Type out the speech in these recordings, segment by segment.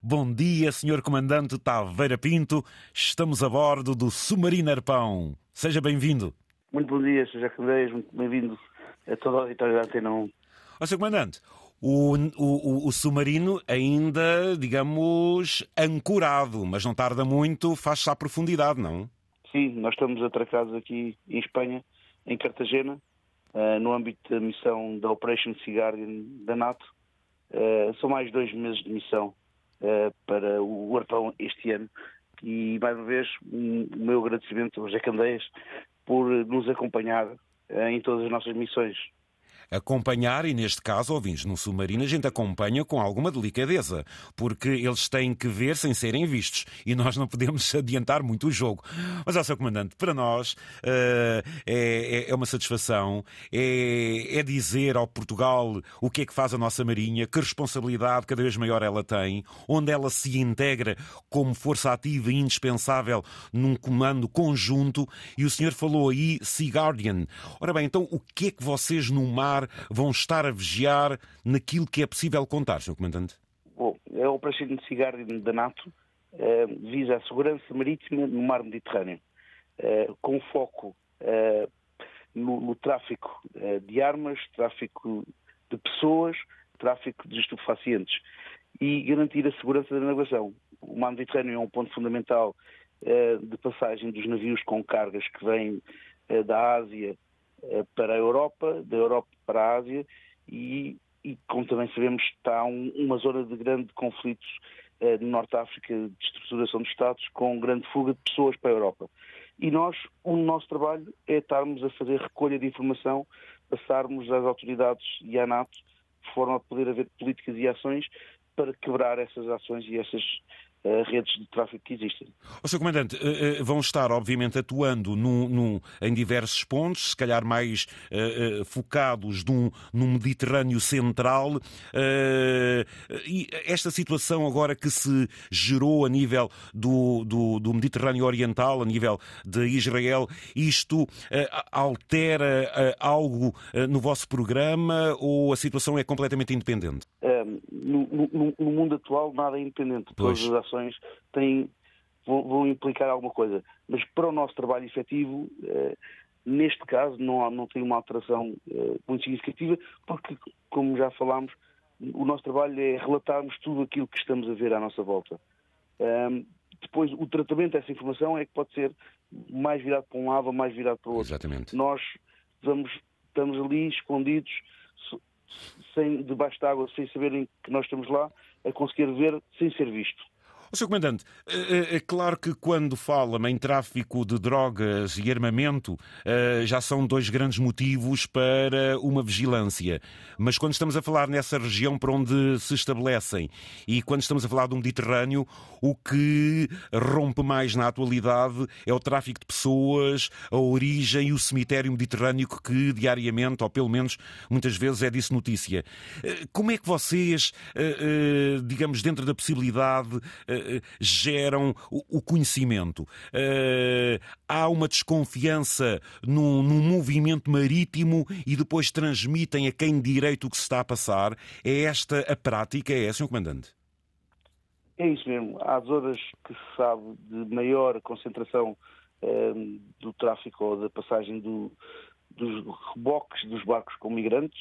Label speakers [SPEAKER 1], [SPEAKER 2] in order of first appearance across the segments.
[SPEAKER 1] Bom dia, Sr. Comandante Taveira Pinto. Estamos a bordo do Submarino Arpão. Seja bem-vindo.
[SPEAKER 2] Muito bom dia, Sr. Candeias. Muito bem-vindo a toda a auditória da Antena 1.
[SPEAKER 1] Ó, Sr. Comandante, o, o, o, submarino ainda, digamos, ancorado, mas não tarda muito, faz-se à profundidade, não?
[SPEAKER 2] Sim, nós estamos atracados aqui em Espanha, em Cartagena, uh, no âmbito da missão da Operation Sea Guardian da NATO. Uh, são mais dois meses de missão para o Arpão este ano. E, mais uma vez, um, o meu agradecimento ao José Candeias por nos acompanhar em todas as nossas missões
[SPEAKER 1] acompanhar, e neste caso, ouvintes no submarino, a gente acompanha com alguma delicadeza, porque eles têm que ver sem serem vistos e nós não podemos adiantar muito o jogo. Mas, ó, seu comandante, para nós uh, é, é, uma satisfação, é, é dizer ao Portugal o que é que faz a nossa Marinha, que responsabilidade cada vez maior ela tem, onde ela se integra como força ativa e indispensável num comando conjunto. E o senhor falou aí Sea Guardian. Ora bem, então o que é que vocês no mar vão estar a vigiar naquilo que é possível contar, Sr. Comandante?
[SPEAKER 2] Bom, a Operação de Cigarro da NATO uh, visa a segurança marítima no mar Mediterrâneo, uh, com foco uh, no, no, tráfico de armas, tráfico de pessoas, tráfico de estupefacientes e garantir a segurança da navegação. O mar Mediterrâneo é um ponto fundamental de passagem dos navios com cargas que vêm da Ásia eh, para a Europa, da Europa para a Ásia e, e como também sabemos, está um, uma zona de grande conflitos uh, no Norte de África, de estruturação de Estados, com grande fuga de pessoas para a Europa. E nós, o nosso trabalho é estarmos a fazer recolha de informação, passarmos às autoridades e à NATO, de forma a poder haver políticas e ações para quebrar essas ações e essas redes de tráfego que existem.
[SPEAKER 1] O Sr. Comandante, uh, vão estar, obviamente, atuando num, num, em diversos pontos, se calhar mais uh, focados num, num, Mediterrâneo central. e esta situação agora que se gerou a nível do, do, do Mediterrâneo Oriental, a nível de Israel, isto altera algo no vosso programa ou a situação é completamente independente?
[SPEAKER 2] No, no, no, mundo atual, nada é independente. Todas as ações têm, vão, vão, implicar alguma coisa. Mas para o nosso trabalho efetivo, eh, neste caso, não, há, não tem uma alteração eh, muito significativa, porque, como já falámos, o nosso trabalho é relatarmos tudo aquilo que estamos a ver à nossa volta. Depois, o tratamento dessa informação é que pode ser mais virado para um lado ou mais virado para o outro.
[SPEAKER 1] Exatamente.
[SPEAKER 2] Nós vamos, estamos ali escondidos, sem, debaixo d'água, sem saberem que nós estamos lá, a conseguir ver sem ser visto.
[SPEAKER 1] O Sr. Comandante, é, claro que quando fala em tráfico de drogas e armamento, já são dois grandes motivos para uma vigilância. Mas quando estamos a falar nessa região para onde se estabelecem e quando estamos a falar do Mediterrâneo, o que rompe mais na atualidade é o tráfico de pessoas, a origem e o cemitério mediterrâneo que diariamente, ou pelo menos muitas vezes, é disso notícia. Como é que vocês, digamos, dentro da possibilidade, geram o conhecimento. Eh, há uma desconfiança num, num movimento marítimo e depois transmitem a quem direito o que se está a passar. É esta a prática? É, Sr. Comandante?
[SPEAKER 2] É isso mesmo. Há zonas que se sabe de maior concentração eh, do tráfico ou da passagem do, dos reboques dos barcos com migrantes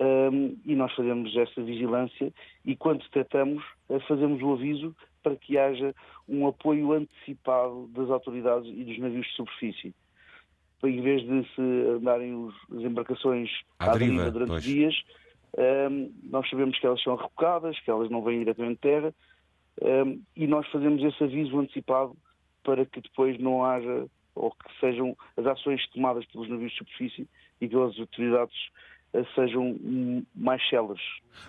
[SPEAKER 2] um, e nós fazemos essa vigilância e quando detectamos, fazemos o aviso para que haja um apoio antecipado das autoridades e dos navios de superfície. Em vez de se andarem as embarcações à, à deriva, durante pois. dias, um, nós sabemos que elas são rebocadas, que elas não vêm diretamente de terra, um, e nós fazemos esse aviso antecipado para que depois não haja, ou que sejam as ações tomadas pelos navios de superfície e pelas autoridades sejam mais céleres.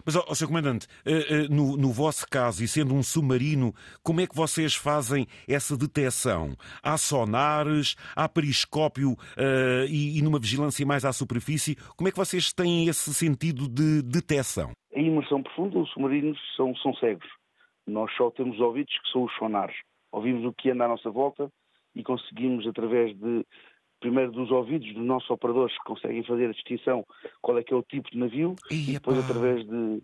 [SPEAKER 1] Mas, ó, Sr. Comandante, eh, eh, no, no, vosso caso, e sendo um submarino, como é que vocês fazem essa detecção? Há sonares, há periscópio uh, e, e, numa vigilância mais à superfície? Como é que vocês têm esse sentido de detecção?
[SPEAKER 2] Em imersão profunda, os submarinos são, são cegos. Nós só temos ouvidos que são os sonares. Ouvimos o que anda à nossa volta e conseguimos, através de primeiro dos ouvidos dos nossos operadores que conseguem fazer a distinção qual é que é o tipo de navio e, e depois através de,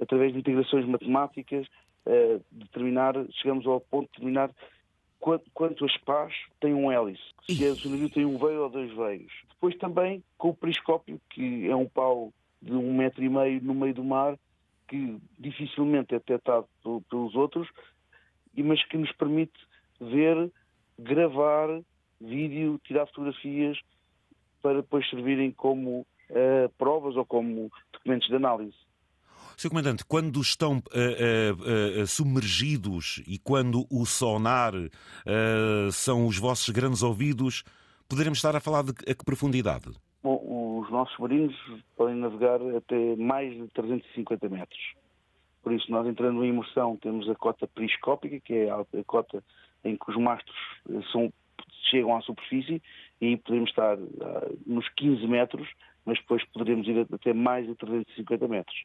[SPEAKER 2] através de integrações matemáticas uh, determinar, chegamos ao ponto de determinar quanto, quanto as pás têm um hélice, se é, o navio tem um veio ou dois veios. Depois também com o periscópio, que é um pau de um metro e meio no meio do mar, que dificilmente é detectado pelos outros, mas que nos permite ver, gravar vídeo, tirar fotografias para depois servirem como uh, provas ou como documentos de análise.
[SPEAKER 1] Sr. Comandante, quando estão uh, uh, submergidos e quando o sonar são os vossos grandes ouvidos, poderemos estar a falar de a que profundidade?
[SPEAKER 2] Bom, os nossos marinhos podem navegar até mais de 350 metros. Por isso, nós entrando em imersão, temos a cota periscópica, que é a cota em que os mastros são, chegam à superfície, e podemos estar nos 15 metros, mas depois poderemos ir até mais de 350 metros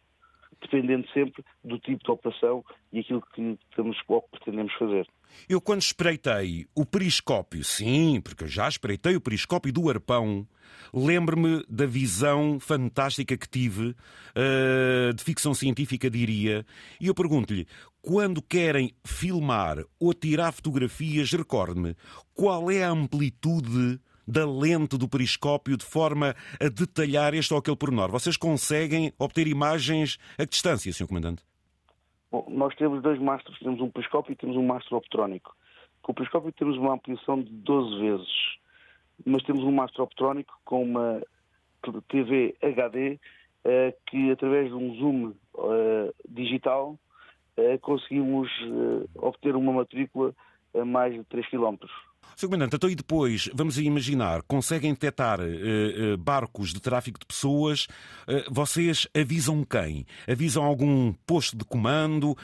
[SPEAKER 2] dependendo sempre do tipo de operação e aquilo que estamos ou que pretendemos fazer.
[SPEAKER 1] Eu, quando espreitei o periscópio, sim, porque eu já espreitei o periscópio do arpão, lembro-me da visão fantástica que tive, uh, de ficção científica, diria, e eu pergunto-lhe: quando querem filmar ou tirar fotografias, recorde-me, qual é a amplitude da lente do periscópio de forma a detalhar este ou aquele pormenor? Vocês conseguem obter imagens a que distância, Sr. Comandante?
[SPEAKER 2] Bom, nós temos dois mastros, temos um periscópio e temos um mastro optrónico. Com o periscópio temos uma ampliação de 12 vezes, mas temos um mastro optrónico com uma TV HD eh, que, através de um zoom eh, digital, conseguimos obter uma matrícula a mais de 3 km.
[SPEAKER 1] Sr. Comandante, então e depois, vamos imaginar, conseguem detectar uh, uh, barcos de tráfico de pessoas, uh, vocês avisam quem? Avisam algum posto de comando?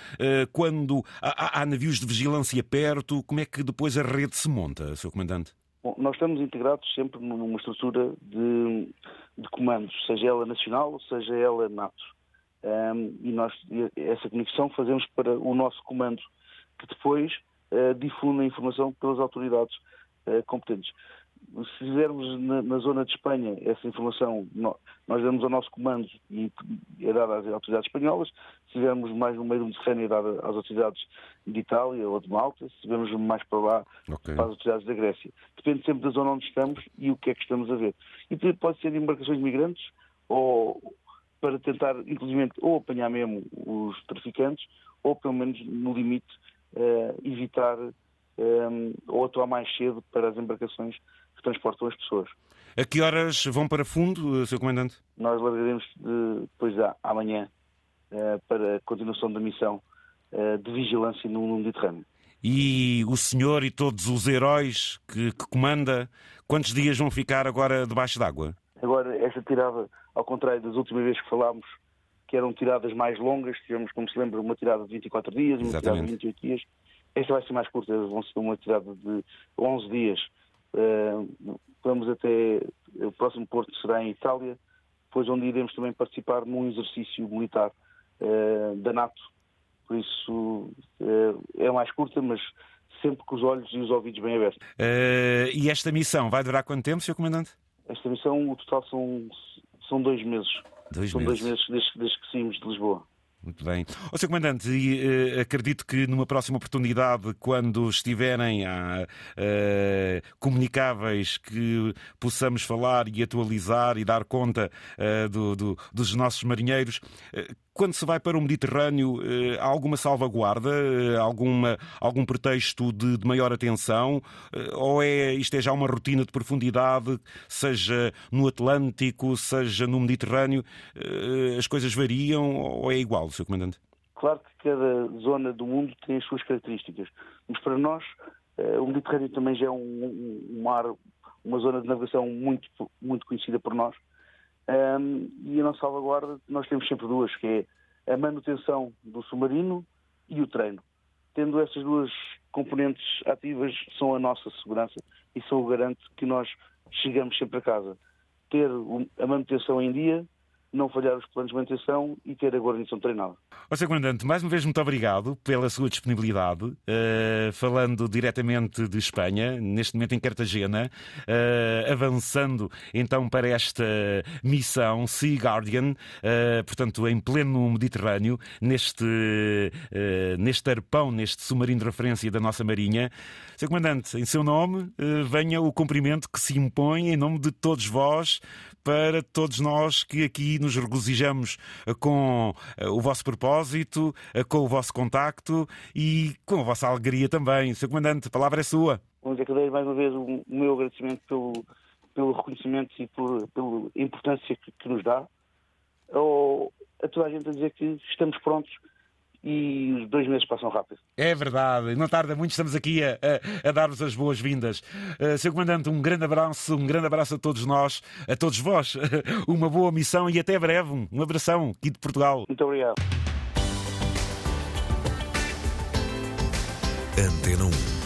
[SPEAKER 1] quando há, há, navios de vigilância perto? Como é que depois a rede se monta, Sr. Comandante?
[SPEAKER 2] Bom, nós estamos integrados sempre numa estrutura de, de comandos, seja ela nacional, seja ela NATO. Um, e nós essa conexão fazemos para o nosso comando, que depois uh, difunde a informação pelas autoridades uh, competentes. Se fizermos na, na, zona de Espanha essa informação, nós, nós damos ao nosso comando e é dada às autoridades espanholas. Se estivermos mais no meio do Mediterrâneo, é dada às autoridades de Itália ou de Malta. Se estivermos mais para lá, okay. para as autoridades da Grécia. Depende sempre da zona onde estamos e o que é que estamos a ver. E pode ser embarcações de migrantes ou para tentar, inclusive, ou apanhar mesmo os traficantes ou pelo menos no limite uh, evitar eh, ou atuar mais cedo para as embarcações que transportam as pessoas.
[SPEAKER 1] A que horas vão para fundo, Sr. Comandante?
[SPEAKER 2] Nós largaremos de, depois da amanhã para a continuação da missão de vigilância no, no Mediterrâneo.
[SPEAKER 1] E o senhor e todos os heróis que, que comanda, quantos dias vão ficar agora debaixo d'água?
[SPEAKER 2] Esta tirada, ao contrário das últimas vezes que falámos, que eram tiradas mais longas, tivemos, como se lembra, uma tirada de 24 dias, uma Exatamente. tirada de 28 dias. Esta vai ser mais curta, vão ser uma tirada de 11 dias. Uh, vamos até. O próximo porto será em Itália, depois onde iremos também participar num exercício militar uh, da NATO. Por isso uh, é mais curta, mas sempre com os olhos e os ouvidos bem abertos.
[SPEAKER 1] e esta missão vai durar quanto tempo, Sr. Comandante?
[SPEAKER 2] Esta missão, o total são, são dois meses.
[SPEAKER 1] Dois
[SPEAKER 2] São
[SPEAKER 1] meses.
[SPEAKER 2] dois meses desde, desde que saímos de Lisboa.
[SPEAKER 1] Muito bem. Ó, Sr. Comandante, e, uh, acredito que numa próxima oportunidade, quando estiverem uh, comunicáveis, que possamos falar e atualizar e dar conta uh, do, do, dos nossos marinheiros, quando se vai para o Mediterrâneo, eh, há alguma salvaguarda, eh, alguma, algum pretexto de, de, maior atenção? Eh, ou é isto é já uma rotina de profundidade, seja no Atlântico, seja no Mediterrâneo, as coisas variam ou é igual, Sr. Comandante?
[SPEAKER 2] Claro que cada zona do mundo tem as suas características, mas para nós o Mediterrâneo também já é um, um mar, uma zona de navegação muito, muito conhecida por nós um, e a nossa salvaguarda, nós temos sempre duas, que é a manutenção do submarino e o treino. Tendo essas duas componentes ativas, são a nossa segurança e são o garante que nós chegamos sempre a casa. Ter a manutenção em dia, não falhar os planos de manutenção e ter a guarnição treinada.
[SPEAKER 1] Ó, Sr. Comandante, mais uma vez muito obrigado pela sua disponibilidade, uh, falando diretamente de Espanha, neste momento em Cartagena, uh, avançando então para esta missão Sea Guardian, uh, portanto, em pleno Mediterrâneo, neste, neste arpão, neste submarino de referência da nossa Marinha. Sr. Comandante, em seu nome, venha o cumprimento que se impõe em nome de todos vós, para todos nós que aqui nos regozijamos com o vosso propósito propósito, eh, com o vosso contacto e com a vossa alegria também. Sr. Comandante, a palavra é sua.
[SPEAKER 2] Vamos dizer mais uma vez o meu agradecimento pelo, pelo reconhecimento e por, pela importância que, que nos dá. Ou a toda a gente a dizer que estamos prontos e os dois meses passam rápido.
[SPEAKER 1] É verdade, não tarda muito, estamos aqui a, a, a dar-vos as boas-vindas. Uh, Sr. Comandante, um grande abraço, um grande abraço a todos nós, a todos vós, uma boa missão e até breve. Um abração aqui de Portugal.
[SPEAKER 2] Muito obrigado.
[SPEAKER 3] Antena 1